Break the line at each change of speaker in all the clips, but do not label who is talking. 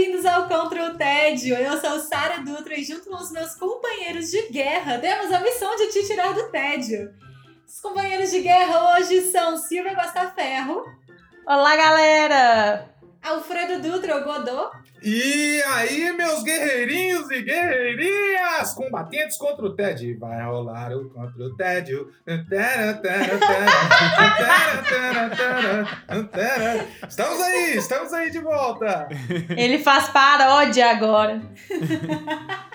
Bem-vindos ao Contra o Tédio. Eu sou Sara Dutra e junto com os meus companheiros de guerra temos a missão de te tirar do tédio. Os companheiros de guerra hoje são Silvia Bastaferro.
Olá, galera!
Alfredo Dutra, o Godot.
E aí, meus guerreirinhos e guerreirinhas, combatentes contra o TED. Vai rolar o contra o tédio. Estamos aí, estamos aí de volta.
Ele faz paródia agora.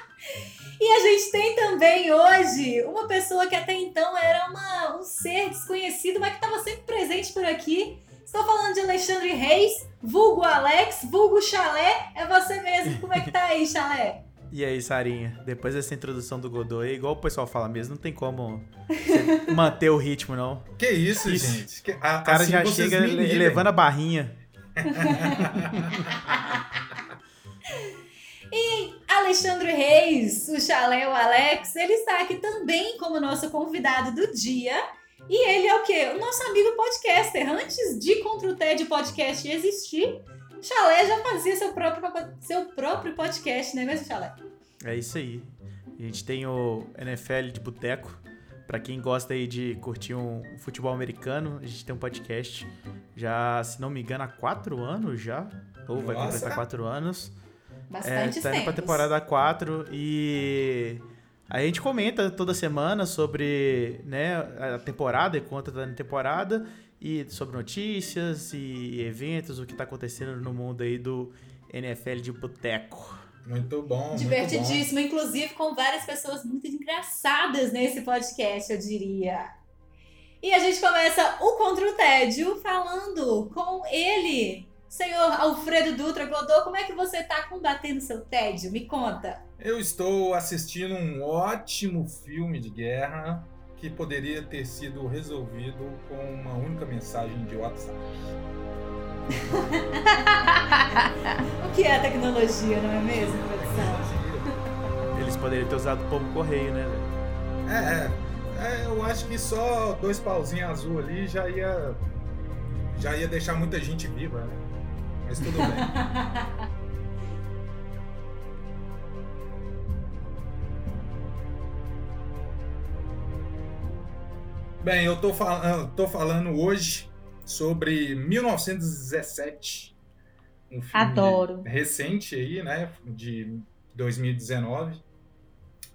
E a gente tem também hoje uma pessoa que até então era uma, um ser desconhecido, mas que estava sempre presente por aqui. Estou falando de Alexandre Reis, vulgo Alex, vulgo Chalé. É você mesmo. Como é que tá aí, Chalé?
E aí, Sarinha? Depois dessa introdução do Godot, é igual o pessoal fala mesmo, não tem como manter o ritmo, não.
Que isso,
Isso.
gente? Que, a,
O cara
assim
já chega le- levando a barrinha.
Alexandre Reis, o Chalé, o Alex, ele está aqui também como nosso convidado do dia. E ele é o quê? O nosso amigo podcaster. Antes de Contra o TED Podcast existir, o Chalé já fazia seu próprio, seu próprio podcast, não é mesmo, Chalé?
É isso aí. A gente tem o NFL de Boteco. Pra quem gosta aí de curtir um futebol americano, a gente tem um podcast já, se não me engano, há quatro anos já. Ou vai
Nossa.
completar quatro anos. É,
Bastante
tá indo pra temporada 4 e a gente comenta toda semana sobre né, a temporada, enquanto tá na temporada, e sobre notícias e eventos, o que tá acontecendo no mundo aí do NFL de boteco.
Muito bom, muito
Divertidíssimo, inclusive com várias pessoas muito engraçadas nesse podcast, eu diria. E a gente começa o Contra o Tédio falando com ele, senhor Alfredo Dutra Godot. Como é que você tá combatendo seu tédio? Me conta.
Eu estou assistindo um ótimo filme de guerra que poderia ter sido resolvido com uma única mensagem de WhatsApp.
O que é a tecnologia, não é mesmo, produção?
Eles poderiam ter usado o pombo correio, né? velho?
É, é, é, eu acho que só dois pauzinhos azul ali já ia já ia deixar muita gente viva, né? Mas tudo bem. Bem, eu tô, fal tô falando hoje sobre 1917. Um filme
Adoro.
recente aí, né? De 2019.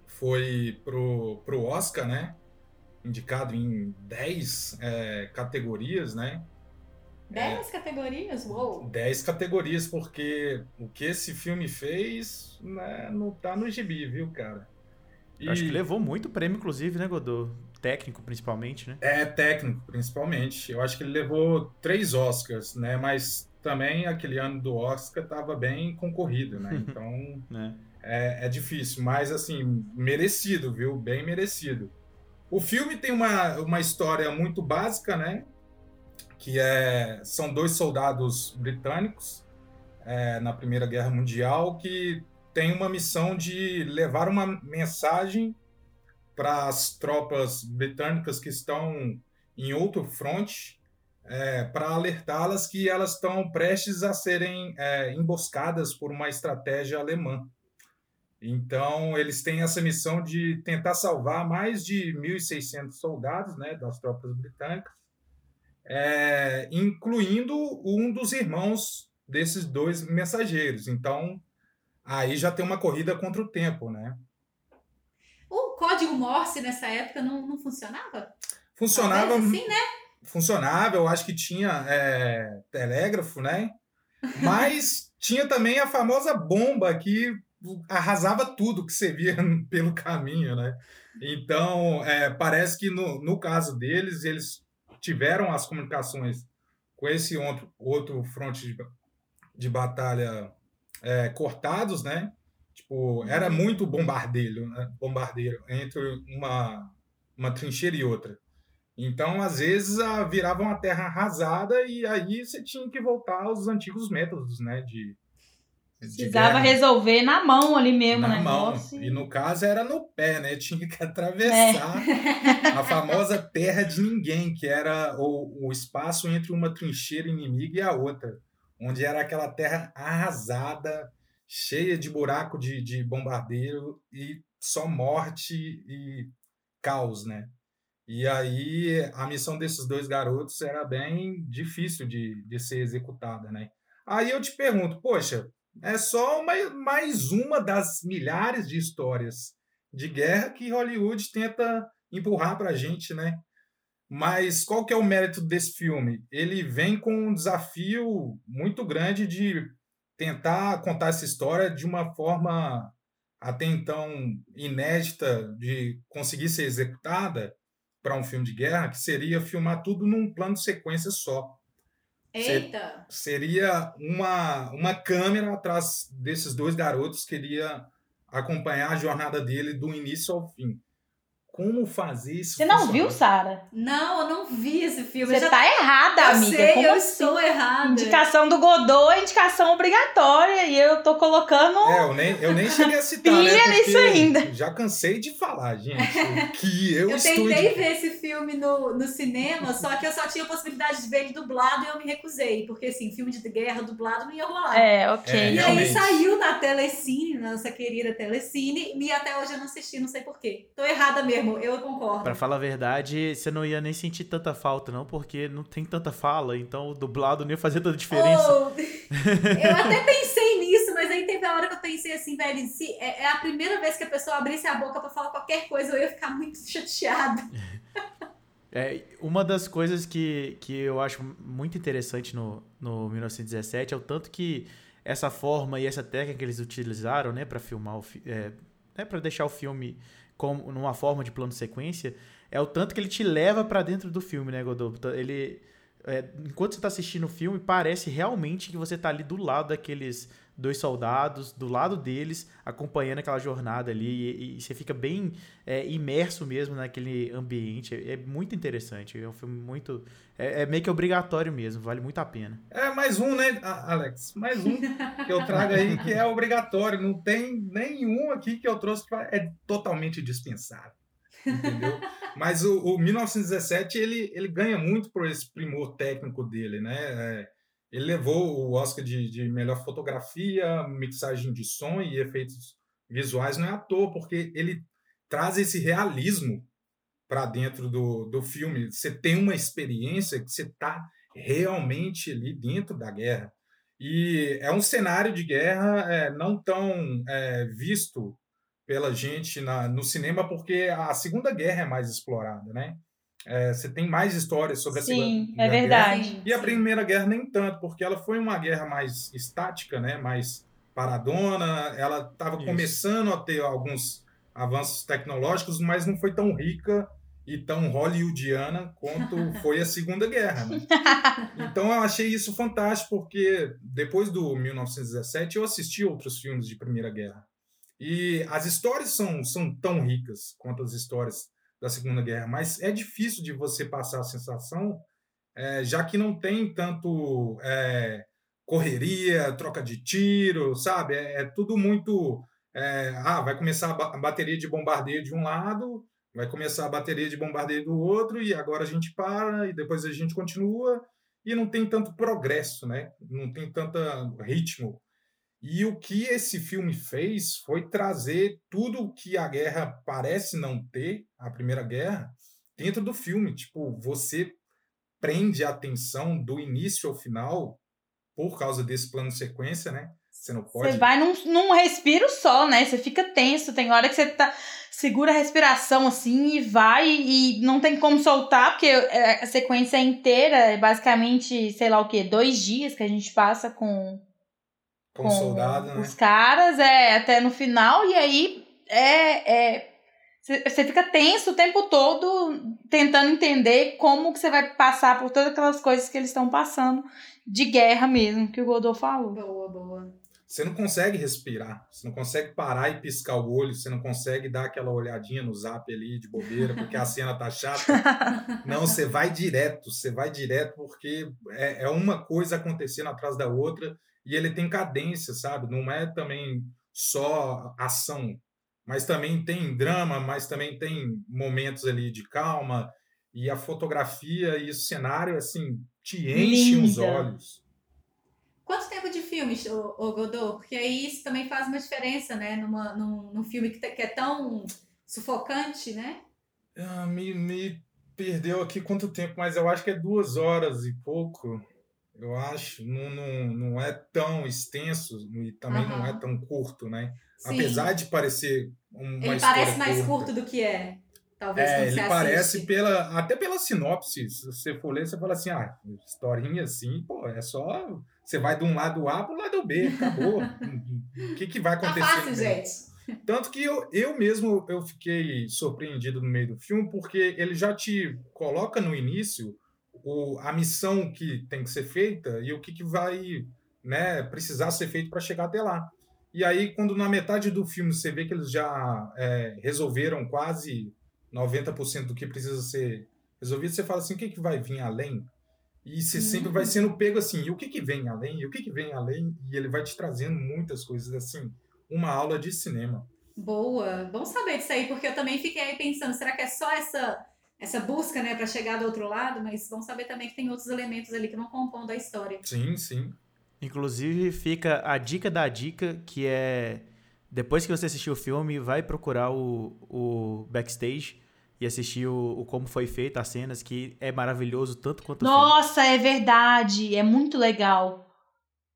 Foi pro, pro Oscar, né? Indicado em 10 é, categorias, né?
Dez categorias? Uou!
10 categorias, porque o que esse filme fez né, não tá no gibi, viu, cara? E
Acho que levou muito prêmio, inclusive, né, Godot? Técnico, principalmente, né?
é técnico, principalmente. Eu acho que ele levou três Oscars, né? Mas também aquele ano do Oscar tava bem concorrido, né? Então
né?
é, é difícil, mas assim, merecido, viu? Bem merecido. O filme tem uma, uma história muito básica, né? Que é, são dois soldados britânicos é, na Primeira Guerra Mundial que têm uma missão de levar uma mensagem para as tropas britânicas que estão em outro fronte, é, para alertá-las que elas estão prestes a serem é, emboscadas por uma estratégia alemã. Então, eles têm essa missão de tentar salvar mais de 1.600 soldados né, das tropas britânicas, é, incluindo um dos irmãos desses dois mensageiros. Então, aí já tem uma corrida contra o tempo, né?
O código Morse nessa época não, não funcionava?
Funcionava,
assim, né?
funcionava, eu acho que tinha é, telégrafo, né? Mas tinha também a famosa bomba que arrasava tudo que você via pelo caminho, né? Então, é, parece que no, no caso deles, eles tiveram as comunicações com esse outro, outro fronte de, de batalha é, cortados, né? Tipo, era muito bombardeio, né? bombardeiro entre uma, uma trincheira e outra. Então, às vezes, a, virava uma terra arrasada e aí você tinha que voltar aos antigos métodos, né? De
Precisava resolver na mão ali mesmo,
na
né?
mão. E no caso era no pé, né? Tinha que atravessar a famosa terra de ninguém, que era o, o espaço entre uma trincheira inimiga e a outra, onde era aquela terra arrasada, cheia de buraco de, de bombardeiro e só morte e caos, né? E aí a missão desses dois garotos era bem difícil de, de ser executada, né? Aí eu te pergunto, poxa, é só uma, mais uma das milhares de histórias de guerra que Hollywood tenta empurrar para a gente, né? Mas qual que é o mérito desse filme? Ele vem com um desafio muito grande de tentar contar essa história de uma forma até então inédita de conseguir ser executada para um filme de guerra, que seria filmar tudo num plano de sequência só
Eita!
seria uma, uma câmera atrás desses dois garotos que iria acompanhar a jornada dele do início ao fim. Como fazer isso?
Você não
funcionar?
viu, Sara?
Não, eu não vi esse filme.
Você
já
tá errada,
eu
amiga.
sei,
Como
eu
assim?
estou errada.
Indicação do Godot é indicação obrigatória e eu tô colocando.
É, eu nem, eu nem cheguei a citar,
Pilha
né?
nisso ainda.
Já cansei de falar, gente, que eu,
Eu tentei ver esse filme no, no cinema, só que eu só tinha a possibilidade de ver ele dublado e eu me recusei. Porque, assim, filme de guerra dublado não ia rolar.
É, ok.
É,
E aí
realmente.
saiu na Telecine, nossa querida Telecine, e até hoje eu não assisti, não sei porquê. Tô errada mesmo, eu concordo.
Pra falar a verdade, você não ia nem sentir tanta falta, não, porque não tem tanta fala, então o dublado não ia fazer tanta diferença.
Oh, eu até pensei nisso, mas aí teve a hora que eu pensei assim, velho, se é, é a primeira vez que a pessoa abrisse a boca pra falar qualquer coisa, eu ia ficar muito chateada.
É, uma das coisas que, que eu acho muito interessante no, no 1917 é o tanto que essa forma e essa técnica que eles utilizaram, né, para filmar o fi- é, né, para deixar o filme como numa forma de plano sequência, é o tanto que ele te leva pra dentro do filme, né, Godot? Ele é, enquanto você tá assistindo o filme, parece realmente que você tá ali do lado daqueles dois soldados, do lado deles, acompanhando aquela jornada ali, e, e você fica bem é, imerso mesmo naquele ambiente. É, é muito interessante. É um filme muito. É, é meio que obrigatório mesmo, vale muito a pena.
É mais um, né, Alex? Mais um que eu trago aí que é obrigatório. Não tem nenhum aqui que eu trouxe que é totalmente dispensável. Entendeu? Mas o, o 1917 ele, ele ganha muito por esse primor técnico dele, né? Ele levou o Oscar de, de melhor fotografia, mixagem de som e efeitos visuais, não é à toa, porque ele traz esse realismo para dentro do, do filme. Você tem uma experiência que você está realmente ali dentro da guerra. E é um cenário de guerra é, não tão é, visto pela gente na, no cinema, porque a Segunda Guerra é mais explorada, né? É, você tem mais histórias sobre a
Sim,
Segunda
é
Guerra.
verdade.
E a Primeira Guerra nem tanto, porque ela foi uma guerra mais estática, né? mais paradona. Ela estava começando a ter alguns avanços tecnológicos, mas não foi tão rica e tão hollywoodiana quanto foi a Segunda Guerra. Né? Então eu achei isso fantástico, porque depois do 1917 eu assisti outros filmes de Primeira Guerra. E as histórias são, são tão ricas quanto as histórias da Segunda Guerra, mas é difícil de você passar a sensação, é, já que não tem tanto é, correria, troca de tiro, sabe? É, é tudo muito. é, ah, vai começar a, ba- a bateria de bombardeio de um lado, vai começar a bateria de bombardeio do outro, e agora a gente para, e depois a gente continua, e não tem tanto progresso, né? Não tem tanto ritmo. E o que esse filme fez foi trazer tudo que a guerra parece não ter, a Primeira Guerra, dentro do filme. Tipo, você prende a atenção do início ao final por causa desse plano de sequência, né? Você não pode.
Você vai num, num respiro só, né? Você fica tenso. Tem hora que você tá. Segura a respiração assim e vai e não tem como soltar, porque é, a sequência inteira é basicamente, sei lá o quê, dois dias que a gente passa com,
com o soldado, né?
os caras, é, até no final, e aí é. é você fica tenso o tempo todo tentando entender como que você vai passar por todas aquelas coisas que eles estão passando de guerra mesmo, que o Godot falou.
Boa, boa.
você não consegue respirar, você não consegue parar e piscar o olho, você não consegue dar aquela olhadinha no zap ali de bobeira, porque a cena tá chata. Não, você vai direto, você vai direto porque é, é uma coisa acontecendo atrás da outra e ele tem cadência, sabe? Não é também só ação, mas também tem drama, mas também tem momentos ali de calma e a fotografia e o cenário assim te enchem
Linda.
os olhos.
Quanto tempo de filme, ô, ô Godot? Porque aí isso também faz uma diferença, né? Numa, num, num filme que, que é tão sufocante, né?
Ah, me, me perdeu aqui quanto tempo, mas eu acho que é duas horas e pouco. Eu acho. Não, não, não é tão extenso e também não é tão curto, né?
Sim.
Apesar de parecer uma
Ele parece mais
curta.
curto do que é. Talvez
É, ele parece
assiste.
pela até pela sinopse. Se você for ler, você fala assim, ah, historinha assim, pô, é só você vai de um lado A pro lado B, acabou. O que, que vai
Tá
acontecer?
fácil, gente.
Tanto que eu, eu mesmo eu fiquei surpreendido no meio do filme, porque ele já te coloca no início o, a missão que tem que ser feita e o que, que vai né, precisar ser feito para chegar até lá. E aí, quando na metade do filme você vê que eles já é, resolveram quase 90% do que precisa ser resolvido, você fala assim, o que, que vai vir além? E você
Hum.
sempre vai sendo pego assim, e o que, que vem além? E o que, que vem além? E ele vai te trazendo muitas coisas assim, uma aula de cinema.
Boa. Bom saber disso aí, porque eu também fiquei aí pensando, será que é só essa essa busca, né, para chegar do outro lado? Mas bom saber também que tem outros elementos ali que vão compondo a história.
Sim, sim.
Inclusive, fica a dica da dica, que é depois que você assistir o filme, vai procurar o, o backstage e assistir o, o como foi feito, as cenas, que é maravilhoso tanto quanto o filme.
Nossa, é verdade. É muito legal.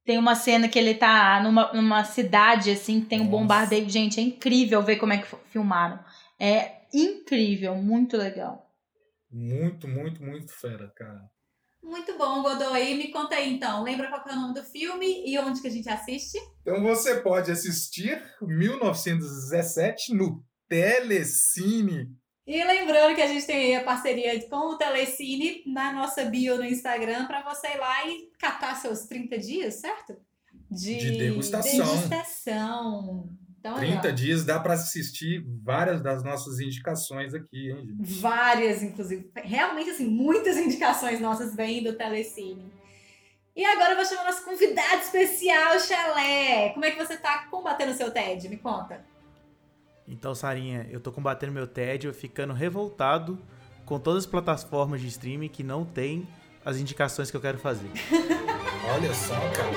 Tem uma cena que ele tá numa, numa cidade, assim, que tem um
Nossa.
bombardeio. Gente, é incrível ver como é que filmaram. É incrível, muito legal.
Muito, muito, muito fera, cara.
Muito bom, Godoy. Me conta aí então. Lembra qual é o nome do filme e onde que a gente assiste?
Então você pode assistir 1917 no Telecine.
E lembrando que a gente tem a parceria com o Telecine na nossa bio no Instagram para você ir lá e catar seus 30 dias, certo?
De degustação.
degustação. Então, aí,
30
ó,
dias dá para assistir várias das nossas indicações aqui, hein, gente?
várias, inclusive. Realmente, assim, muitas indicações nossas vêm do Telecine. E agora eu vou chamar nosso convidado especial, Chalé. Como é que você tá combatendo o seu TED? Me conta.
Então, Sarinha, eu tô combatendo meu tédio, ficando revoltado com todas as plataformas de streaming que não tem as indicações que eu quero fazer.
Olha só, cara.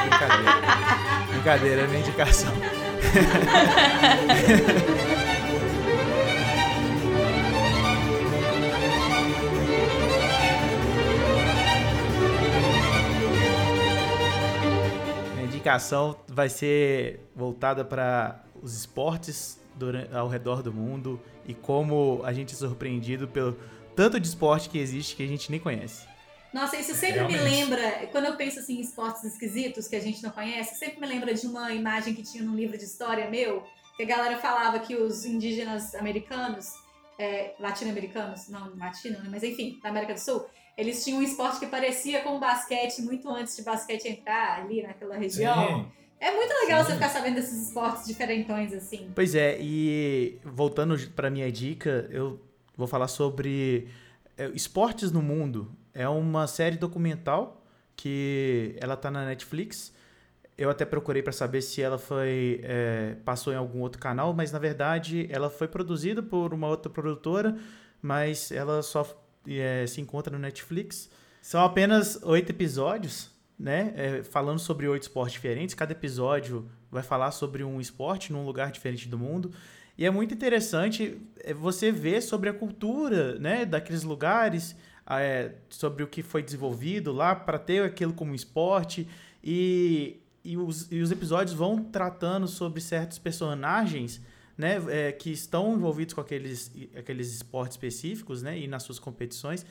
Brincadeira. Brincadeira, é minha indicação. Minha indicação vai ser voltada para os esportes ao redor do mundo e como a gente é surpreendido pelo tanto de esporte que existe que a gente nem conhece.
Nossa, isso sempre me
Realmente.
lembra, quando eu penso assim em esportes esquisitos que a gente não conhece, sempre me lembra de uma imagem que tinha num livro de história meu, que a galera falava que os indígenas americanos, é, latino-americanos, não latino, né, mas enfim, da América do Sul, eles tinham um esporte que parecia com o basquete muito antes de basquete entrar ali naquela região.
Sim.
É muito legal
Sim.
você ficar sabendo desses esportes diferentões assim.
Pois é, e voltando para minha dica, eu vou falar sobre é, esportes no mundo. É uma série documental que ela tá na Netflix. Eu até procurei para saber se ela foi é, passou em algum outro canal, mas na verdade ela foi produzida por uma outra produtora, mas ela só é, se encontra no Netflix. São apenas oito episódios, né? é, falando sobre oito esportes diferentes. Cada episódio vai falar sobre um esporte num lugar diferente do mundo. E é muito interessante é, você ver sobre a cultura né, daqueles lugares, é, sobre o que foi desenvolvido lá para ter aquilo como esporte. E, e, os, e os episódios vão tratando sobre certos personagens né, é, que estão envolvidos com aqueles, aqueles esportes específicos né, e nas suas competições.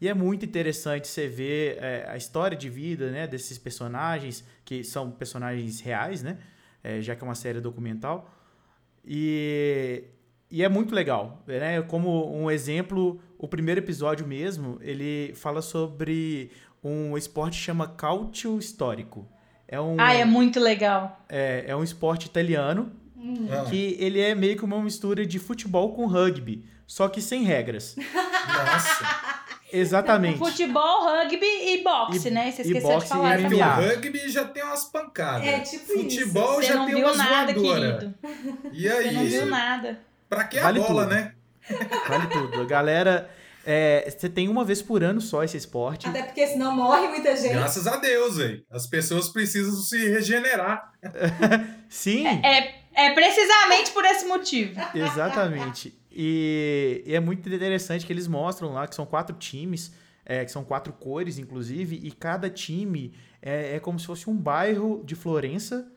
E é muito interessante você ver é, a história de vida né, desses personagens, que são personagens reais, né, é, já que é uma série documental. E, e é muito legal. Né? Como um exemplo, o primeiro episódio mesmo, ele fala sobre um esporte que chama cálcio histórico. É um,
Ah, é muito legal.
é, é um esporte italiano
Hum.
Ah,
que ele é meio que uma mistura de futebol com rugby, só que sem regras.
Nossa.
Exatamente.
Futebol, rugby e boxe,
E-
né? Você
e
esqueceu
boxe
de falar
e
É que
também.
o
MMA.
rugby já tem umas pancadas.
É, tipo
Futebol
Você
já
não
tem
viu
umas
nada,
voadoras.
querido.
E
Você não viu
aí?
nada.
Pra que a
Vale
bola,
tudo.
né?
Vale tudo. A galera, é, você tem uma vez por ano só esse esporte.
Até porque senão morre muita gente.
Graças a Deus, velho. As pessoas precisam se regenerar.
Sim,
É, é precisamente por esse motivo.
exatamente. E, e é muito interessante que eles mostram lá que são quatro times, é, que são quatro cores, inclusive, e cada time é, é como se fosse um bairro de Florença.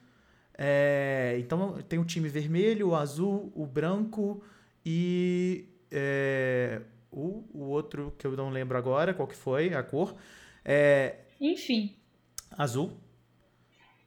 É, então tem o time vermelho, o azul, o branco e é, o, o outro que eu não lembro agora qual que foi a cor. É,
Enfim.
azul.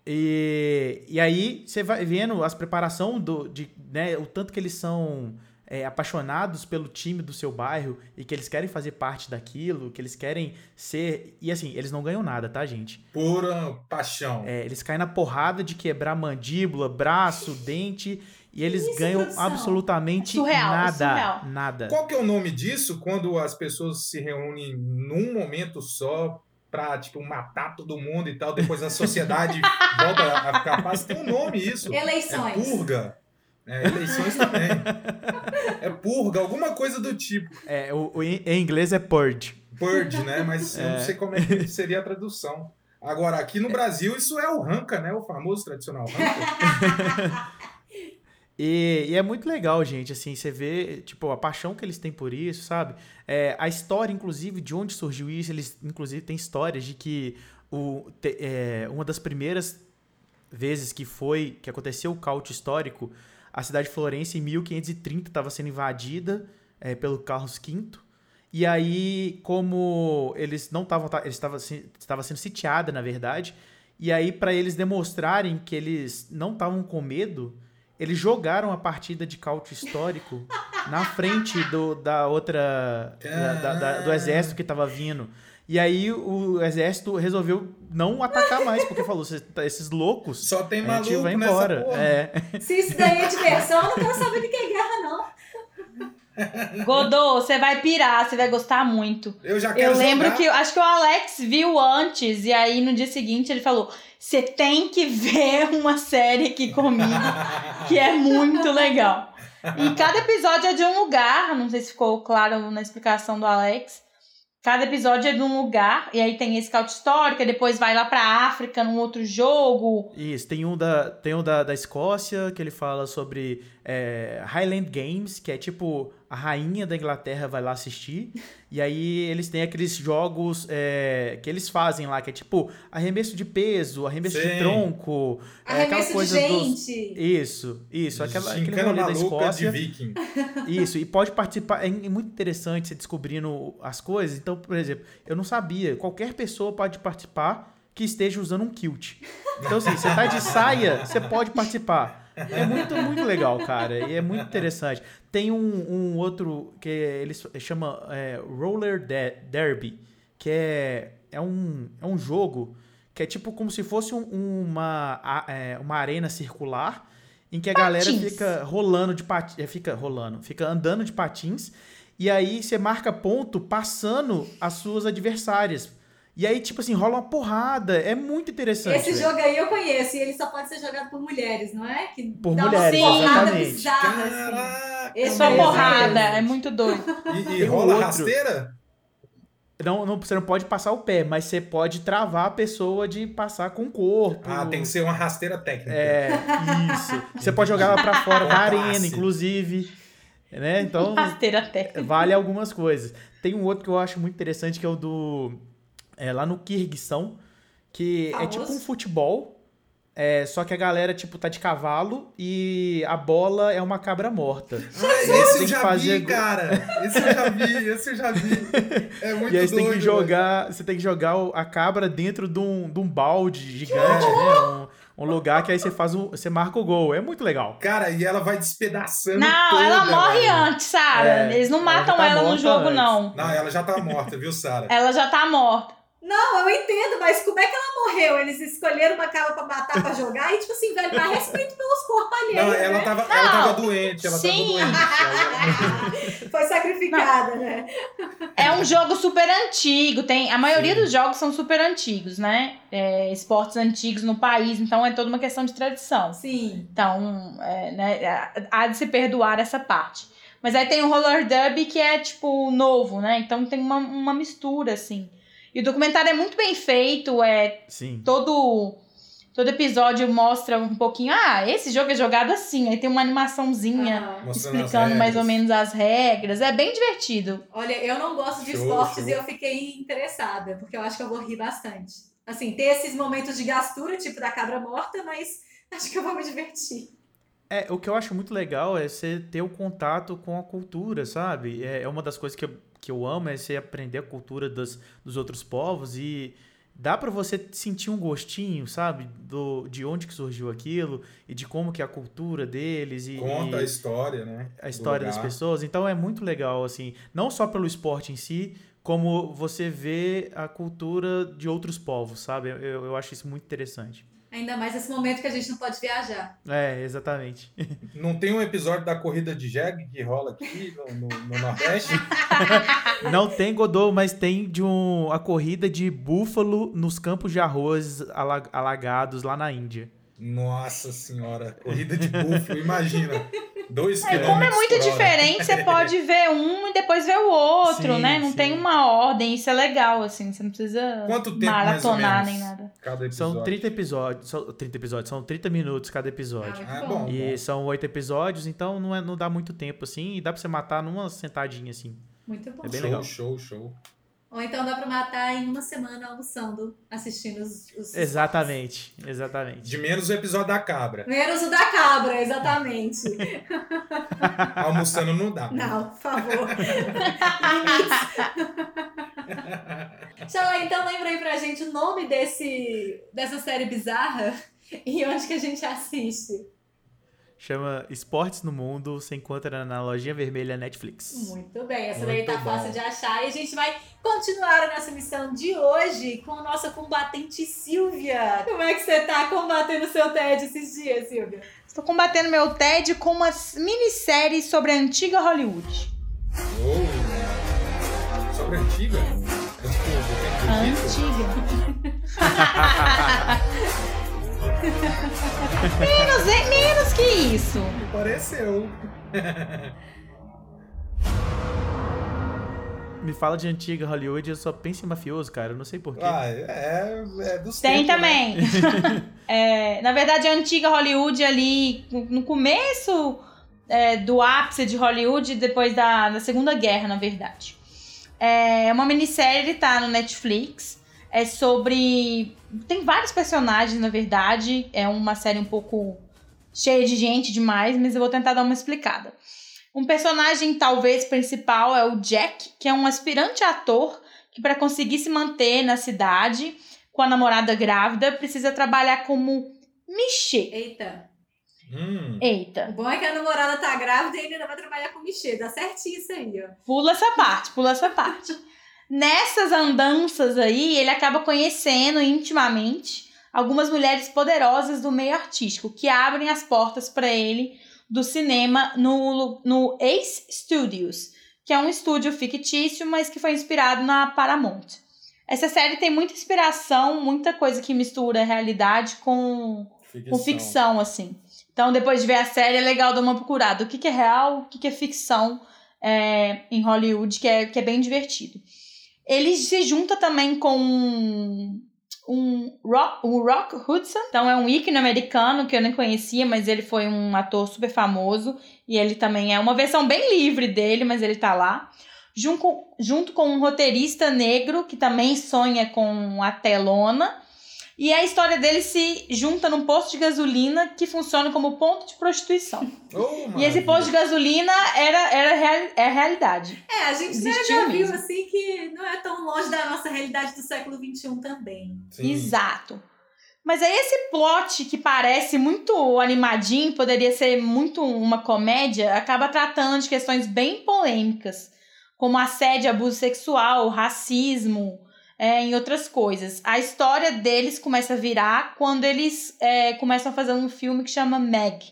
E, e aí você vai vendo as preparação do, de, né, o tanto que eles são é, apaixonados pelo time do seu bairro e que eles querem fazer parte daquilo, que eles querem ser. E assim, eles não ganham nada, tá, gente?
Pura paixão.
É, eles caem na porrada de quebrar mandíbula, braço, dente e eles
isso,
ganham
produção?
absolutamente
Surreal, é
nada.
surreal.
Nada.
Qual que é o nome disso quando as pessoas se reúnem num momento só pra, tipo, matar todo mundo e tal, depois a sociedade volta a ficar paz? Tem um nome isso. É
Eleições.
purga. É, eleições também. É purga, alguma coisa do tipo.
É, o, o- em inglês é purge.
Purge, né? Mas eu não
É.
sei como é que seria a tradução. Agora, aqui no Brasil, isso é o ranca, né? O famoso tradicional ranca.
E, e é muito legal, gente, assim, você vê, tipo, a paixão que eles têm por isso, sabe? É, a história, inclusive, de onde surgiu isso, eles, inclusive, têm histórias de que o, te- é, uma das primeiras vezes que foi, que aconteceu o caute histórico, a cidade de Florença, em 1530, estava sendo invadida é, pelo Carlos V, e aí, como eles não estavam, eles estavam se- estava sendo sitiada, na verdade, e aí, para eles demonstrarem que eles não estavam com medo, eles jogaram a partida de caute histórico na frente do, da outra. da- da- da- do exército que tava vindo. E aí o exército resolveu não atacar mais, porque falou: "Cês- esses loucos.
Só tem
A gente
maluco
vai
nessa
embora.
porra.
É.
Se isso daí é diversão, eu não quero saber de que é guerra, não.
Godô, você vai pirar, você vai gostar muito.
Eu já quero
Eu lembro
jogar.
que acho que o Alex viu antes e aí no dia seguinte ele falou: "Você tem que ver uma série aqui comigo, que é muito legal". E cada episódio é de um lugar, não sei se ficou claro na explicação do Alex. Cada episódio é de um lugar, e aí tem esse scout histórico, e depois vai lá pra África num outro jogo.
Isso, tem um da, tem um da, da Escócia que ele fala sobre é, Highland Games, que é tipo a rainha da Inglaterra vai lá assistir. e aí eles têm aqueles jogos é, que eles fazem lá, que é tipo arremesso de peso, arremesso de
Sim.
tronco, é, aquela
Arremesso de
coisa dos.
gente.
Isso, isso, aquela, aquele
Gincana
rolê da
maluca
Escócia.
de viking.
Isso, e pode participar. É muito interessante você descobrindo as coisas. Então, por exemplo, eu não sabia. Qualquer pessoa pode participar que esteja usando um kilt. Então, assim, você tá de saia, você pode participar. É muito, muito legal, cara. E é muito interessante. Tem um, um outro que eles chama é, Roller De- Derby, que é, é, um, é um jogo que é tipo como se fosse um- uma, é, uma arena circular em que a galera
Patins.
fica rolando de patins, fica rolando, fica andando de patins e aí você marca ponto passando as suas adversárias. E aí, tipo assim, rola uma porrada. É muito interessante.
Esse
velho.
jogo aí eu conheço, e ele só pode ser jogado por mulheres, não é? Que
Por
dá
mulheres,
uma porrada
exatamente.
bizarra, assim.
Caraca!
Esse
Só
mesmo.
porrada, é muito doido.
E, e rola
outro.
rasteira?
Não, não, você não pode passar o pé, mas você pode travar a pessoa de passar com o corpo.
Ah, tem que ser uma rasteira técnica.
É, isso. Você pode jogar ela pra fora da arena,
passe.
inclusive. Né? Então,
Rasteira técnica.
vale algumas coisas. Tem um outro que eu acho muito interessante, que é o do... É, lá no Kirguistão, que é tipo um futebol, é, só que a galera, tipo, tá de cavalo e a bola é uma cabra morta.
Ah, esse
tem
eu
que
já
fazer
vi, cara. Esse eu já vi, esse eu já vi. É muito
e aí você tem que
doido,
jogar, você tem que jogar o- a cabra dentro de um, de um balde gigante, né? Um, um lugar que aí você faz um, você marca o gol. É muito legal.
Cara, e ela vai despedaçando
Não,
toda,
ela morre
velho.
antes, Sara.
É,
Eles não
ela
matam
tá
ela no jogo,
antes.
não.
Não, ela já tá morta, viu, Sara?
Ela já tá morta.
Não, eu entendo, mas como é que ela morreu? Eles escolheram uma cabra pra matar, pra jogar, e tipo assim, velho, mais respeito pelos corpos alheios,
Não, ela
né?
tava, ela tava doente, ela
sim.
tava doente.
Foi sacrificada, né?
É um jogo super antigo. Tem, a maioria dos jogos são super antigos, né? É, esportes antigos no país, então é toda uma questão de tradição.
Sim.
Então, é, né, há de se perdoar essa parte. Mas aí tem o roller derby que é, tipo, novo, né? Então tem uma, uma mistura, assim. E o documentário é muito bem feito, é
Sim.
todo todo episódio mostra um pouquinho, ah, esse jogo é jogado assim, aí tem uma animaçãozinha
as
explicando mais ou menos as regras. É bem divertido.
Olha, eu não gosto de
Show,
esportes
show.
e eu fiquei interessada, porque eu acho que eu vou rir bastante. Assim, ter esses momentos de gastura, tipo da cabra morta, mas acho que eu vou me divertir.
É, o que eu acho muito legal é você ter o contato com a cultura, sabe? É, é uma das coisas que eu, que eu amo, é você aprender a cultura dos, dos outros povos e dá pra você sentir um gostinho, sabe? Do, de onde que surgiu aquilo e de como que é a cultura deles e,
Conta a
e
história, né?
a história das pessoas. Então é muito legal, assim, não só pelo esporte em si, como você vê a cultura de outros povos, sabe? Eu, eu acho isso muito interessante.
Ainda mais nesse momento que a gente não pode viajar.
É, exatamente.
Não tem um episódio da corrida de jegue que rola aqui no, no- no Nordeste?
Não tem Godot, mas tem de um, a corrida de búfalo nos campos de arroz ala- alagados lá na Índia.
Nossa senhora, corrida de búfalo, imagina. Dois
É, como é muito diferente, você pode ver um e depois ver o outro,
Sim,
né? Não
sim.
tem uma ordem, isso é legal, assim, você não precisa
Quanto tempo
maratonar nem nada.
Cada episódio.
São 30 episódios. São 30 episódios, são 30 minutos cada episódio.
Ah,
muito bom.
bom.
E são oito episódios, então não, é, não dá muito tempo assim, e dá pra você matar numa sentadinha assim.
Muito bom.
É bem
show,
legal.
show, show.
Ou então dá pra matar em uma semana almoçando, assistindo os. os
Exatamente, exatamente.
De menos o episódio da cabra.
Menos o da cabra, exatamente.
Almoçando não dá.
Não, por favor. Xalá, então lembra aí pra gente o nome desse, dessa série bizarra e onde que a gente assiste.
Chama Esportes no Mundo, você encontra na lojinha vermelha Netflix.
Muito bem, essa daí
Muito
tá
bom.
fácil de achar. E a gente vai continuar a nossa missão de hoje com a nossa combatente Silvia. Como é que você tá combatendo o seu TED esses dias, Silvia?
Estou combatendo meu TED com uma minissérie sobre a antiga Hollywood.
Oh. Sobre a antiga?
A
tipo,
antiga. menos, é menos que isso.
Pareceu.
Me fala de antiga Hollywood, eu só penso em mafioso, cara. Eu não sei porquê.
Ah, é, é dos
Tem
tempos, né?
também. É, na verdade, a antiga Hollywood ali, no no começo é, do ápice de Hollywood, depois da, da Segunda Guerra, na verdade. É uma minissérie, tá no Netflix. É sobre. Tem vários personagens, na verdade. É uma série um pouco cheia de gente demais, mas eu vou tentar dar uma explicada. Um personagem, talvez, principal é o Jack, que é um aspirante ator que, para conseguir se manter na cidade com a namorada grávida, precisa trabalhar como Michê.
Eita.
Hum,
O
Eita,
bom é que a namorada tá grávida e ele ainda vai trabalhar com Michê. Dá certinho isso aí, ó.
pula essa parte, pula essa parte. Nessas andanças aí, ele acaba conhecendo intimamente algumas mulheres poderosas do meio artístico que abrem as portas para ele do cinema no, no Ace Studios, que é um estúdio fictício, mas que foi inspirado na Paramount. Essa série tem muita inspiração, muita coisa que mistura realidade com, com ficção, assim. Então, depois de ver a série, é legal dar uma procurada. O que, que é real, o que, que é ficção é, em Hollywood, que é, que é bem divertido. Ele se junta também com um, um Rock, o Rock Hudson. Então, é um ícone americano que eu nem conhecia, mas ele foi um ator super famoso. E ele também é uma versão bem livre dele, mas ele tá lá. Junto, junto com um roteirista negro que também sonha com a telona. E a história dele se junta num posto de gasolina que funciona como ponto de prostituição.
Oh,
E esse posto de gasolina era, era real, é a realidade.
É, a gente
Existiu
já viu
mesmo.
assim que longe da nossa realidade do século XXI também.
Sim.
Exato. Mas aí esse plot que parece muito animadinho, poderia ser muito uma comédia, acaba tratando de questões bem polêmicas, como assédio, abuso sexual, racismo, é, em outras coisas. A história deles começa a virar quando eles é, começam a fazer um filme que chama Meg,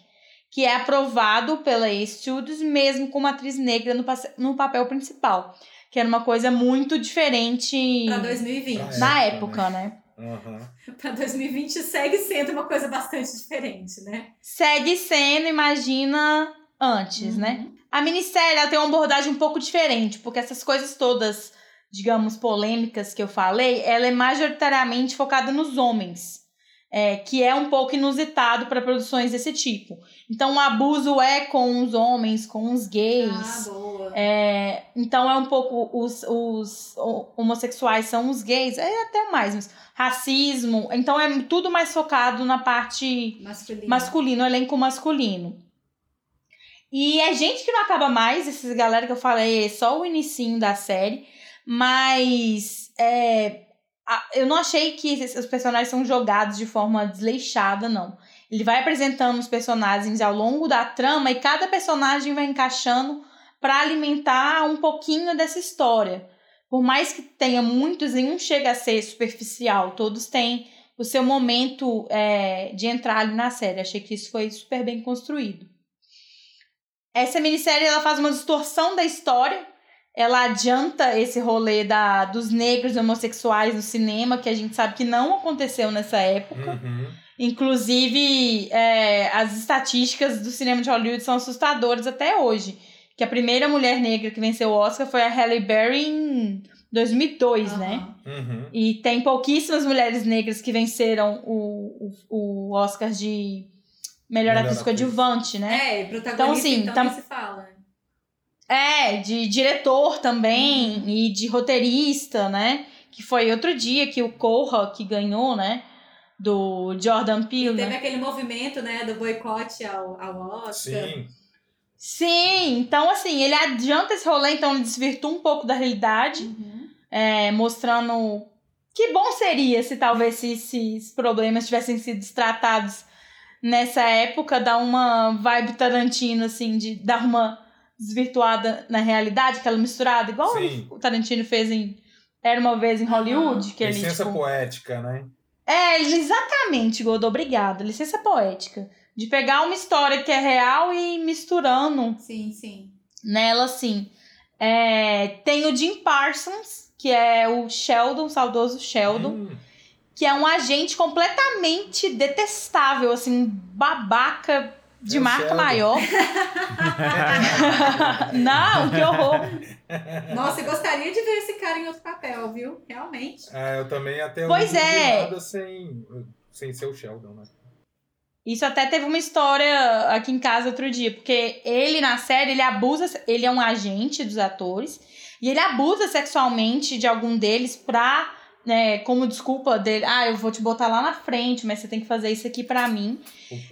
que é aprovado pela A Studios, mesmo com uma atriz negra no, no papel principal. Que era uma coisa muito diferente.
Pra 2020.
Pra
Na
época,
época, né?
Aham.
Pra 2020 segue sendo uma coisa bastante diferente, né?
Segue sendo, imagina, antes, né?
Uhum.
A minissérie ela tem uma abordagem um pouco diferente, porque essas coisas todas, digamos, polêmicas que eu falei, ela é majoritariamente focada nos homens. É, que é um pouco inusitado para produções desse tipo. Então, o abuso é com os homens, com os gays.
Ah, boa.
É, então é um pouco os, os homossexuais são os gays, é até mais, mas racismo. Então é tudo mais focado na parte
Masculino.
masculino, elenco masculino. E é gente que não acaba mais, esses galera que eu falei, é só o inicinho da série, mas é, eu não achei que os personagens são jogados de forma desleixada, não. Ele vai apresentando os personagens ao longo da trama e cada personagem vai encaixando para alimentar um pouquinho dessa história. Por mais que tenha muitos, nenhum chega a ser superficial. Todos têm o seu momento é, de entrar ali na série. Achei que isso foi super bem construído. Essa minissérie ela faz uma distorção da história. Ela adianta esse rolê da, dos negros e homossexuais no cinema, que a gente sabe que não aconteceu nessa época.
Uhum.
Inclusive, é, as estatísticas do cinema de Hollywood são assustadoras até hoje. Que a primeira mulher negra que venceu o Oscar foi a Halle Berry em 2002, né?
Aham.
Uhum.
E tem pouquíssimas mulheres negras que venceram o, o, o Oscar de melhor,
Melhor
atriz coadjuvante, né?
É, e protagonista
Então, assim,
então,
tam-
se fala.
É, de diretor também e de roteirista, né? Que foi outro dia que o Corra que ganhou, né? Do Jordan Peele,
Teve
né?
aquele movimento, né, do boicote ao, ao Oscar.
Sim.
Sim, então assim, ele adianta esse rolê, então ele desvirtua um pouco da realidade,
Uhum.
é, mostrando que bom seria se talvez se esses problemas tivessem sido tratados nessa época, dar uma vibe Tarantino, assim, de dar uma desvirtuada na realidade, aquela misturada, igual
Sim.
o Tarantino fez em Era Uma Vez em Hollywood, que ele,
Licença
tipo...
poética, né?
É, exatamente, Godô, obrigada. Licença poética. De pegar uma história que é real e misturando
Sim, sim.
nela, assim. É, tem o Jim Parsons, que é o Sheldon, o saudoso Sheldon,
Hum,
que é um agente completamente detestável, assim, babaca de marca maior. Não, que horror.
Nossa, eu gostaria de ver esse cara em outro papel, viu? Realmente.
é, eu também até
Pois é.
nada sem, sem ser o Sheldon, né?
Isso até teve uma história aqui em casa outro dia, porque ele na série, ele abusa, ele é um agente dos atores, e ele abusa sexualmente de algum deles pra, né, como desculpa dele, ah, eu vou te botar lá na frente, mas você tem que fazer isso aqui pra mim.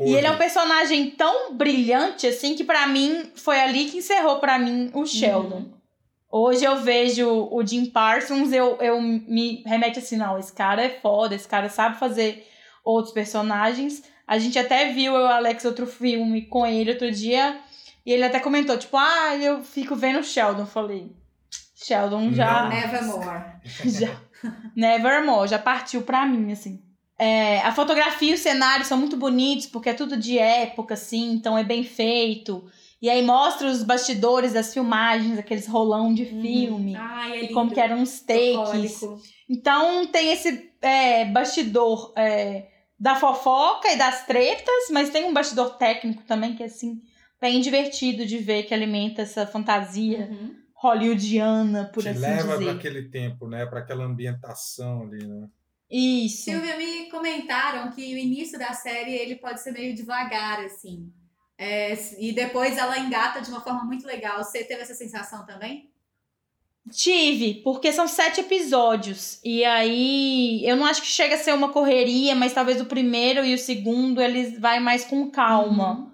E ele é um personagem tão brilhante, assim, que pra mim, foi ali que encerrou pra mim o Sheldon. Hoje eu vejo o Jim Parsons, eu, eu me remete assim, não, esse cara é foda, esse cara sabe fazer outros personagens. A gente até viu eu o Alex outro filme com ele outro dia, e ele até comentou, tipo, ah, eu fico vendo o Sheldon. Eu falei, Sheldon já...
Nevermore.
já Nevermore, já partiu pra mim, assim. É, a fotografia e o cenário são muito bonitos, porque é tudo de época, assim, então é bem feito. E aí mostra os bastidores das filmagens, aqueles rolão de filme,
Ai, é
e como que eram os takes. Então tem esse é, bastidor é, da fofoca e das tretas, mas tem um bastidor técnico também que é assim, bem divertido de ver, que alimenta essa fantasia
Uhum.
Hollywoodiana, por
Te
assim
leva
dizer.
para aquele tempo, né? Para aquela ambientação ali, né?
Isso.
Silvia, me comentaram que o início da série ele pode ser meio devagar, assim. É, e depois ela engata de uma forma muito legal. Você teve essa sensação também?
Tive, porque são sete episódios. E aí, eu não acho que chega a ser uma correria, mas talvez o primeiro e o segundo eles vai mais com calma.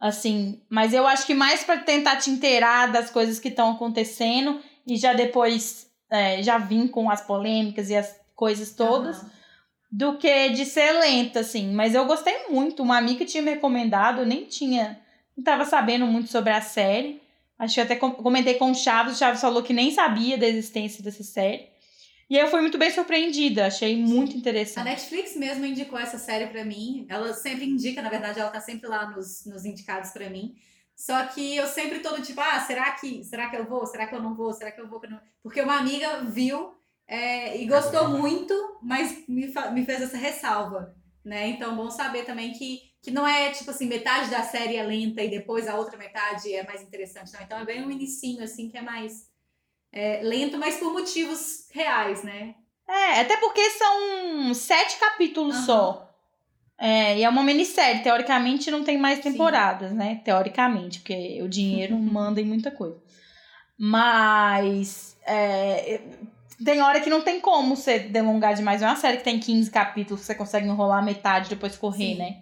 Assim, mas eu acho que mais pra tentar te inteirar das coisas que estão acontecendo e já depois é, já vim com as polêmicas e as coisas todas,
Aham.
do que de ser lenta, assim. Mas eu gostei muito. Uma amiga tinha me recomendado, eu nem tinha, não tava sabendo muito sobre a série. Acho que até com- comentei com o Chaves, o Chaves falou que nem sabia da existência dessa série. E eu fui muito bem surpreendida, achei muito
A
interessante.
Netflix mesmo indicou essa série pra mim. Ela sempre indica, na verdade, ela tá sempre lá nos, nos indicados pra mim. Só que eu sempre tô do tipo, ah, será que, será que eu vou? Será que eu não vou? Será que eu vou? Porque uma amiga viu é, e gostou muito, mas me, me fez essa ressalva, né? Então, bom saber também que, que não é, tipo assim, metade da série é lenta e depois a outra metade é mais interessante, não. Então, é bem um inicinho, assim, que é mais é, lento, mas por motivos reais, né?
É, até porque são sete capítulos
Aham.
só. É, e é uma minissérie. Teoricamente não tem mais
Sim.
temporadas, né? Teoricamente, porque o dinheiro manda em muita coisa. Mas é, tem hora que não tem como você delongar demais. É uma série que tem 15 capítulos, você consegue enrolar metade e depois correr,
Sim.
né?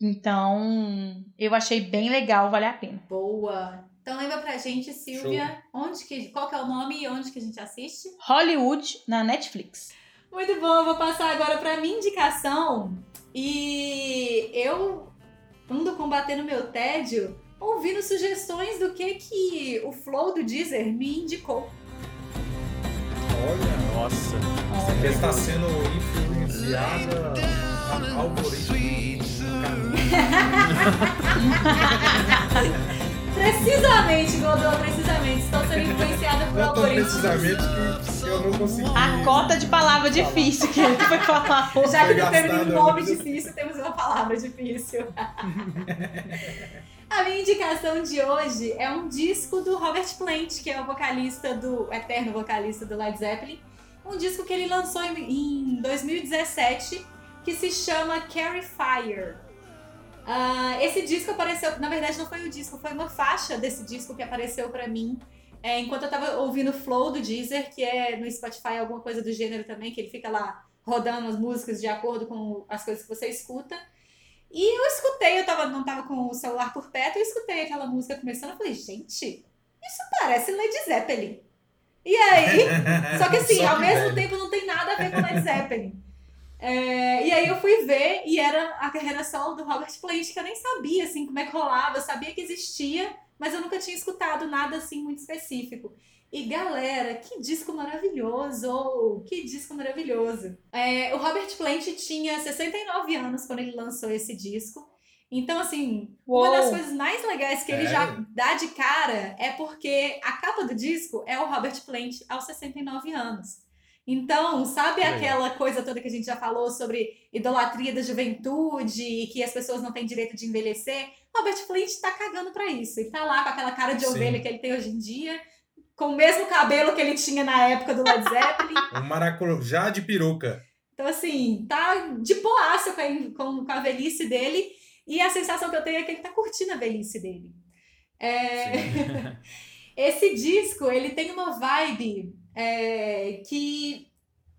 Então, eu achei bem legal, vale a pena.
Boa. Então lembra pra gente, Silvia, onde que, qual que é o nome e onde que a gente assiste?
Hollywood na Netflix.
Muito bom, eu vou passar agora pra minha indicação. E eu ando combatendo meu tédio ouvindo sugestões do que que o Flow do Deezer me indicou.
Olha,
Nossa.
você está sendo influenciada algoritmo.
Precisamente, Godô, precisamente. Estou sendo influenciada por algoritmos.
precisamente que eu não consegui.
A cota de palavra difícil que ele foi falar.
Já que não temos
gastada,
um nome difícil, temos uma palavra difícil. A minha indicação de hoje é um disco do Robert Plant, que é o vocalista do o eterno vocalista do Led Zeppelin. Um disco que ele lançou em, em 2017, que se chama Carry Fire. Ah, esse disco apareceu, na verdade não foi o disco, foi uma faixa desse disco que apareceu pra mim é, enquanto eu tava ouvindo o Flow do Deezer, que é no Spotify alguma coisa do gênero também, que ele fica lá rodando as músicas de acordo com as coisas que você escuta. E eu escutei, eu tava, não tava com o celular por perto, eu escutei aquela música começando, eu falei, gente, isso parece Led Zeppelin. E aí, só que assim,
Só
ao
que
mesmo
velho.
tempo não tem nada a ver com Led Zeppelin. É, e aí eu fui ver e era a carreira solo do Robert Plant, que eu nem sabia assim como é que rolava, eu sabia que existia, mas eu nunca tinha escutado nada assim muito específico. E galera, que disco maravilhoso! Que disco maravilhoso! É, o Robert Plant tinha 69 anos quando ele lançou esse disco. Então, assim, uma das
Uou.
coisas mais legais que ele
É.
já dá de cara é porque a capa do disco é o Robert Plant aos 69 anos. Então, sabe
Legal.
aquela coisa toda que a gente já falou sobre idolatria da juventude e que as pessoas não têm direito de envelhecer? Robert Plant tá cagando pra isso. Ele tá lá com aquela cara de
Sim.
ovelha que ele tem hoje em dia, com o mesmo cabelo que ele tinha na época do Led Zeppelin.
Um maracujá de peruca.
Então, assim, tá de boaça com a, com, com a velhice dele. E a sensação que eu tenho é que ele tá curtindo a velhice dele. É, Esse disco, ele tem uma vibe é, que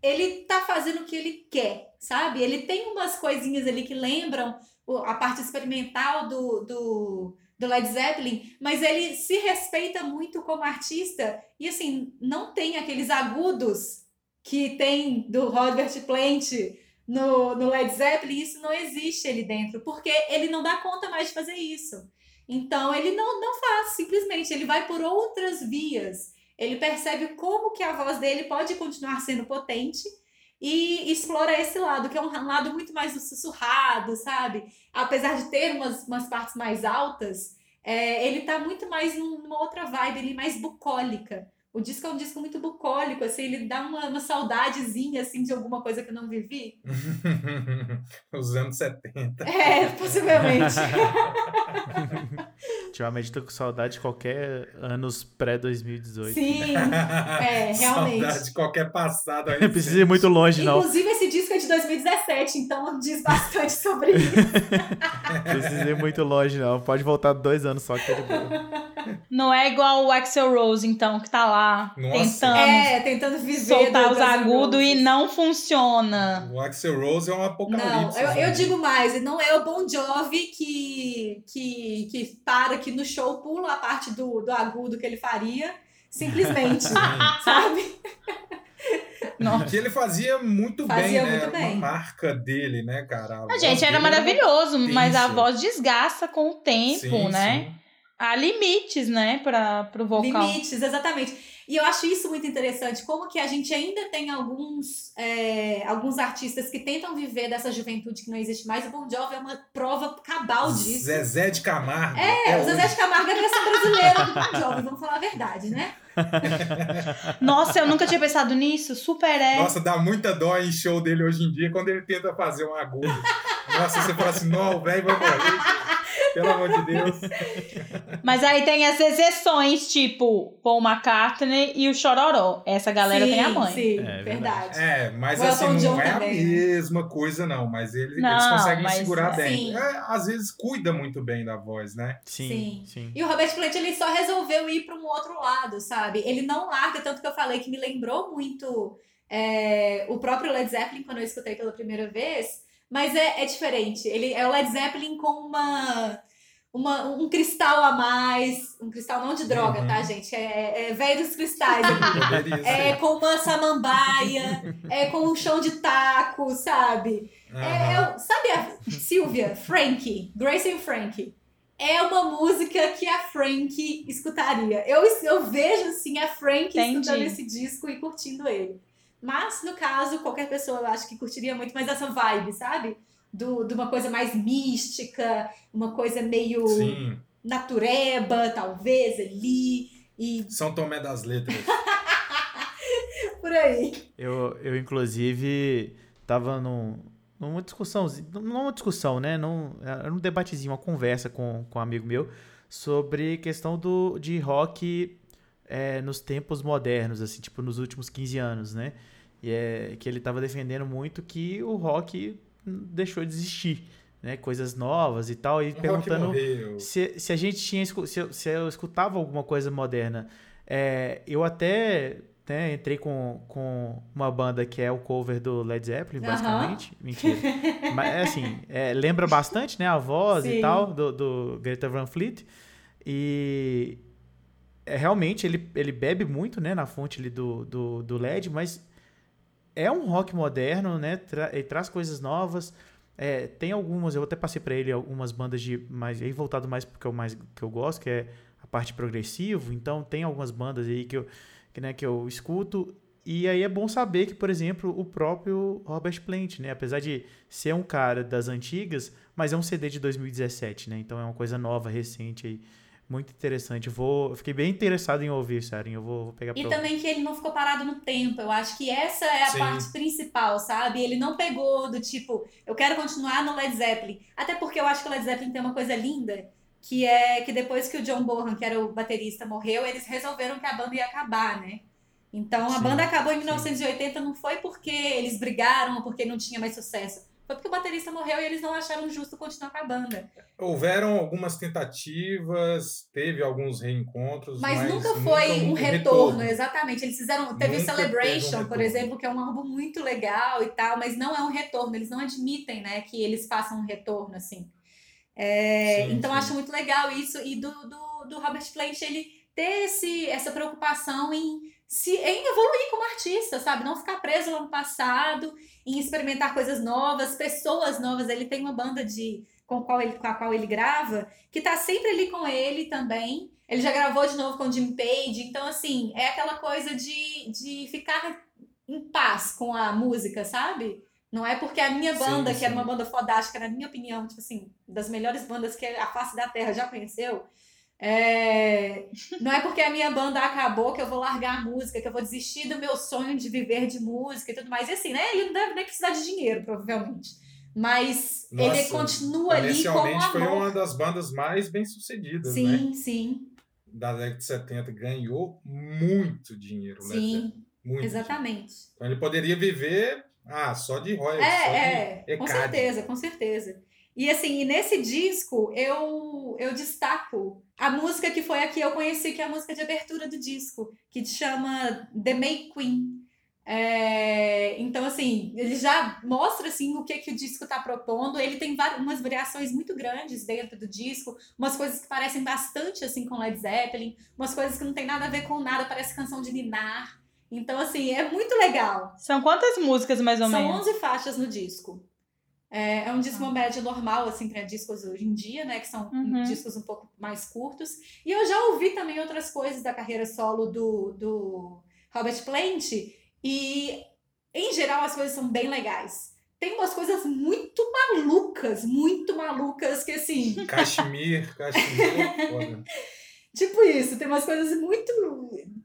ele tá fazendo o que ele quer, sabe? Ele tem umas coisinhas ali que lembram a parte experimental do, do, do Led Zeppelin, mas ele se respeita muito como artista e, assim, não tem aqueles agudos que tem do Robert Plant no, no Led Zeppelin, isso não existe ali dentro, porque ele não dá conta mais de fazer isso. Então ele não, não faz, simplesmente, ele vai por outras vias. Ele percebe como que a voz dele pode continuar sendo potente e explora esse lado, que é um lado muito mais sussurrado, sabe? Apesar de ter umas, umas partes mais altas, é, ele tá muito mais num- numa outra vibe ali, mais bucólica. O disco é um disco muito bucólico, assim, ele dá uma, uma saudadezinha, assim, de alguma coisa que eu não vivi.
Os anos 70.
É, possivelmente.
Ultimamente tô com saudade de qualquer anos pré-2018.
Sim, é, realmente.
Saudade de qualquer passado aí.
Não precisa ir muito longe, não.
Inclusive, esse disco é de 2017, então diz bastante sobre isso.
Precisa ir muito longe, não. Pode voltar dois anos só que tá de boa.
Não é igual o Axel Rose, então, que tá lá
Nossa.
tentando
É, tentando viver.
soltar os agudos e não funciona.
O Axel Rose é um
Não,
apocalipse.
eu, eu
né?
digo mais, não é o Bon Jovi que, que, que para aqui no show, pula a parte do, do agudo que ele faria, simplesmente, sabe?
Não.
Que ele fazia muito
Fazia
bem, né?
muito bem.
Uma marca dele, né, cara?
A
voz
gente, era
dele
maravilhoso, mas a voz desgasta com o tempo,
Sim,
né?
sim.
Há limites, né, para pro vocal.
Limites, exatamente. E eu acho isso muito interessante, como que a gente ainda tem alguns, é, alguns artistas que tentam viver dessa juventude que não existe mais. O Bon Jovi é uma prova cabal disso.
Zezé de Camargo.
É,
até
o Zezé
hoje.
de Camargo é a versão brasileira do Bon Jovi, vamos falar a verdade, né?
Nossa, eu nunca tinha pensado nisso. Super é.
Nossa, dá muita dó em show dele hoje em dia quando ele tenta fazer um agudo. Nossa, você fala assim, não, o velho vai morrer. Pelo amor de Deus.
Mas aí tem as exceções, tipo Paul McCartney e o Chororó. Essa galera
sim,
tem a mãe.
Sim,
É,
verdade.
É, mas
O Elton
assim, não
John
é a
também, né?
mesma coisa, não. Mas ele-
Não,
eles conseguem
mas-
segurar bem.
Sim.
É, às vezes cuida muito bem da voz, né?
Sim,
Sim.
sim.
E o Robert Plant, ele só resolveu ir para um outro lado, sabe? Ele não larga, tanto que eu falei que me lembrou muito é, o próprio Led Zeppelin quando eu escutei pela primeira vez, mas é, é diferente. Ele é o Led Zeppelin com uma, uma um cristal a mais, um cristal não de droga,
Uhum.
tá, gente? É, é velho dos cristais É
ser.
com uma samambaia, é com um chão de taco, sabe? É,
Aham.
é o- sabe a Silvia, Frankie, Grace and Frankie? É uma música que a Frankie escutaria. Eu, eu vejo, assim, a Frankie
Entendi.
escutando esse disco e curtindo ele. Mas, no caso, qualquer pessoa eu acho que curtiria muito mais essa vibe, sabe? Do, de uma coisa mais mística, uma coisa meio
Sim,
natureba, talvez, ali. E
São Tomé das Letras.
por aí.
Eu, eu inclusive, tava num, numa discussão, não uma discussão, né? Num, era um debatezinho, uma conversa com, com um amigo meu sobre questão do, de rock é, nos tempos modernos, assim, tipo, nos últimos 15 anos, né? E é que ele tava defendendo muito que o rock deixou de existir, né? Coisas novas e tal, e perguntando se, se a gente tinha se eu, se eu escutava alguma coisa moderna. É, eu até né, entrei com, com uma banda que é o cover do Led Zeppelin basicamente. Mentira. Mas é assim é, lembra bastante né a voz
Sim.
e tal do, do Greta Van Fleet. E é, realmente ele, ele bebe muito né na fonte ali do, do, do LED mas é um rock moderno né tra- traz coisas novas é, tem algumas, eu até passei pra ele algumas bandas de mais aí voltado mais porque eu mais que eu gosto, que é a parte progressivo. Então tem algumas bandas aí que eu que, né, que eu escuto e aí é bom saber que, por exemplo, o próprio Robert Plant, né, apesar de ser um cara das antigas, mas é um CD de 2017, né? Então é uma coisa nova, recente aí. Muito interessante. Eu Vou, eu fiquei bem interessado em ouvir, Saren. Eu vou, vou pegar
E
ouvir.
também que ele não ficou parado no tempo. Eu acho que essa é a
Sim.
parte principal, sabe? Ele não pegou do tipo, eu quero continuar no Led Zeppelin. Até porque eu acho que o Led Zeppelin tem uma coisa linda, que é que depois que o John Bonham, que era o baterista, morreu, eles resolveram que a banda ia acabar, né? Então a
Sim,
banda acabou em
sim.
1980 não foi porque eles brigaram ou porque não tinha mais sucesso. Foi porque o baterista morreu e eles não acharam justo continuar com a banda.
Houveram algumas tentativas, teve alguns reencontros,
Mas,
mas,
nunca foi um retorno, exatamente. Eles fizeram. Teve o
Nunca um
Celebration, por
retorno.
exemplo, que é um álbum muito legal e tal, mas não é um retorno. Eles não admitem, né, que eles façam um retorno, assim. É,
Sim,
então,
sim.
acho muito legal isso. E do, do, do Robert Plant, ele ter esse, essa preocupação em, se, em evoluir como artista, sabe? Não ficar preso lá no passado, em experimentar coisas novas, pessoas novas. Ele tem uma banda de com, qual ele, com a qual ele grava, que tá sempre ali com ele também. Ele já gravou de novo com o Jim Page, então assim, é aquela coisa de, de ficar em paz com a música, sabe? Não é porque a minha
Sim,
banda, que era
sim.
uma banda fodástica, na minha opinião, tipo assim, das melhores bandas que a face da Terra já conheceu, é, Não é porque a minha banda acabou que eu vou largar a música, que eu vou desistir do meu sonho de viver de música e tudo mais. E assim, né? Ele não deve nem precisar de dinheiro, provavelmente. Mas ele
Nossa,
continua ali com
Comercialmente foi
amor.
uma das bandas mais bem sucedidas, né?
Sim, sim,
Da década de 70. Ganhou muito dinheiro, né?
sim,
Muito
exatamente.
Então ele poderia viver ah, só de royalties, de
É, é, com certeza, com certeza. E assim, nesse disco eu, eu destaco a música que foi a que eu conheci, que é a música de abertura do disco, que chama The May Queen. É, então, assim, ele já mostra assim, o que, que o disco está propondo. Ele tem várias, umas variações muito grandes dentro do disco, umas coisas que parecem bastante assim com Led Zeppelin, umas coisas que não tem nada a ver com nada, parece canção de Ninar. Então, assim, é muito legal.
São quantas músicas, mais ou
São
menos?
11 faixas no disco. É, é um disco uma média normal, assim, para discos hoje em dia, né? Que são
Uhum.
discos um pouco mais curtos. E eu já ouvi também outras coisas da carreira solo do, do Robert Plant. E, em geral, as coisas são bem legais. Tem umas coisas muito malucas, muito malucas, que assim.
Cachemir, cachemir. é.
Tipo isso, tem umas coisas muito.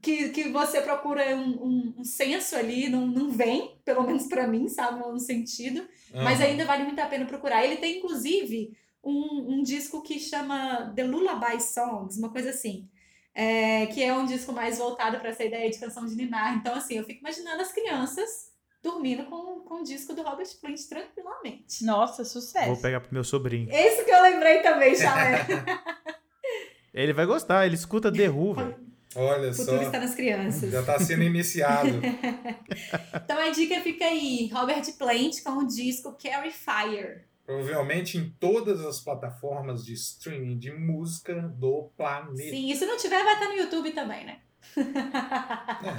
que, que você procura um, um, um senso ali, não, não vem, pelo menos pra mim, sabe? Um sentido. Mas ainda vale muito a pena procurar. Ele tem, inclusive, um, um disco que chama The Lullaby Songs, uma coisa assim. É, que é um disco mais voltado para essa ideia de canção de ninar. Então, assim, eu fico imaginando as crianças dormindo com, com o disco do Robert Plant tranquilamente.
Nossa, sucesso.
Vou pegar pro meu sobrinho.
Esse que eu lembrei também, Chalé.
Ele vai gostar, ele escuta The Who, velho.
Olha
O
só.
futuro está nas crianças.
Já tá sendo iniciado.
Então a dica fica aí, Robert Plant com o disco Carry Fire.
Provavelmente em todas as plataformas de streaming de música do planeta.
Sim, e se não tiver, vai estar no YouTube também, né?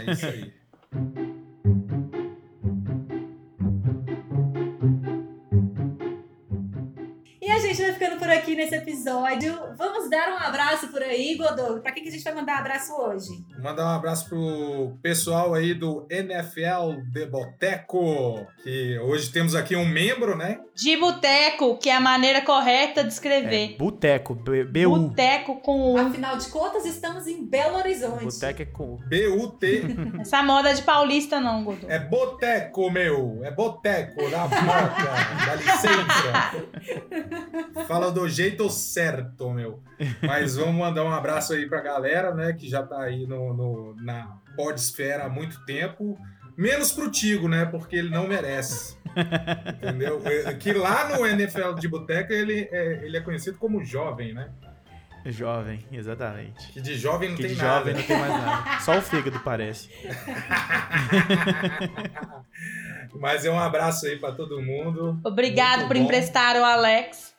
É isso aí.
Ficando por aqui nesse episódio. Vamos dar um abraço por aí, Godô. Pra quem que a gente vai mandar abraço hoje?
Vou mandar um abraço pro pessoal aí do NFL de Boteco, que hoje temos aqui um membro, né?
De boteco, que é a maneira correta de
É,
escrever.
Boteco, B- BU.
Boteco com U.
Afinal de contas, estamos em Belo Horizonte.
Boteco é com U.
B-U-T.
Essa moda de paulista não, Godô.
É boteco, meu. É boteco da boca. Dá licença. Fala do jeito certo, meu. Mas vamos mandar um abraço aí pra galera, né? Que já tá aí no, no- na podesfera há muito tempo. Menos pro Tigo, né? Porque ele não merece. Entendeu? É, Que lá no NFL de Boteca ele é, ele é conhecido como jovem, né?
Jovem, exatamente.
Que de jovem não
Que
tem
de
nada.
jovem não tem mais nada. Só o fígado parece.
Mas é um abraço aí pra todo mundo.
Obrigado
Muito
por
bom.
emprestar o Alex.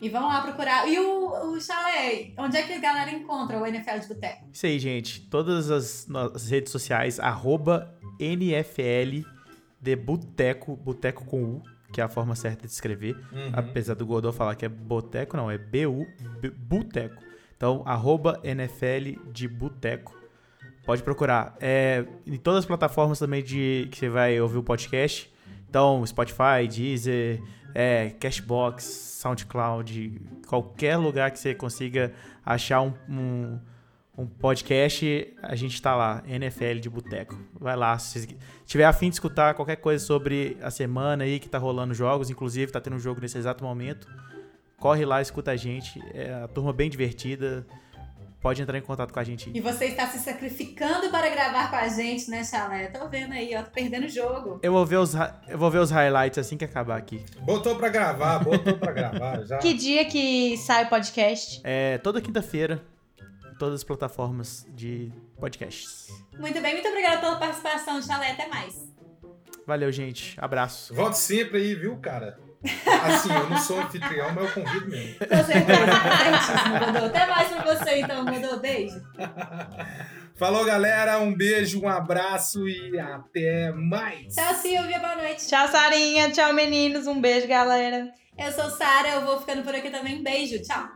E vamos lá procurar. E o, o Chalé, onde é que a galera encontra o NFL de Boteco?
Isso aí, gente. Todas as, as redes sociais, arroba NFL de Boteco, Boteco com U, que é a forma certa de escrever.
Uhum.
Apesar do Godot falar que é Boteco, não, é B-U, Boteco. Então, arroba NFL de Boteco. Pode procurar. É, em todas as plataformas também de que você vai ouvir o podcast. Então, Spotify, Deezer, é, Cashbox, SoundCloud, qualquer lugar que você consiga achar um, um, um podcast, a gente tá lá, NFL de Boteco. Vai lá, se tiver afim de escutar qualquer coisa sobre a semana aí que tá rolando jogos, inclusive tá tendo um jogo nesse exato momento, corre lá, escuta a gente. É a turma bem divertida. Pode entrar em contato com a gente.
E você está se sacrificando para gravar com a gente, né, Chalé? Tô vendo aí, ó, perdendo o jogo.
Eu vou ver os, eu vou ver os highlights assim que acabar aqui.
Botou pra gravar, botou pra gravar. Já.
Que dia que sai o podcast?
É toda quinta-feira, em todas as plataformas de podcasts.
Muito bem, muito obrigada pela participação, Chalé. Até mais.
Valeu, gente. Abraço.
Volte sempre aí, viu, cara? Assim, eu não sou anfitrião, mas eu convido mesmo.
Certíssimo, Godô. Até mais pra você, então, Godô. Beijo.
Falou, galera. Um beijo, um abraço e até mais.
Tchau, Silvia. Boa noite.
Tchau, Sarinha. Tchau, meninos. Um beijo, galera.
Eu sou Sara. Eu vou ficando por aqui também. Beijo. Tchau.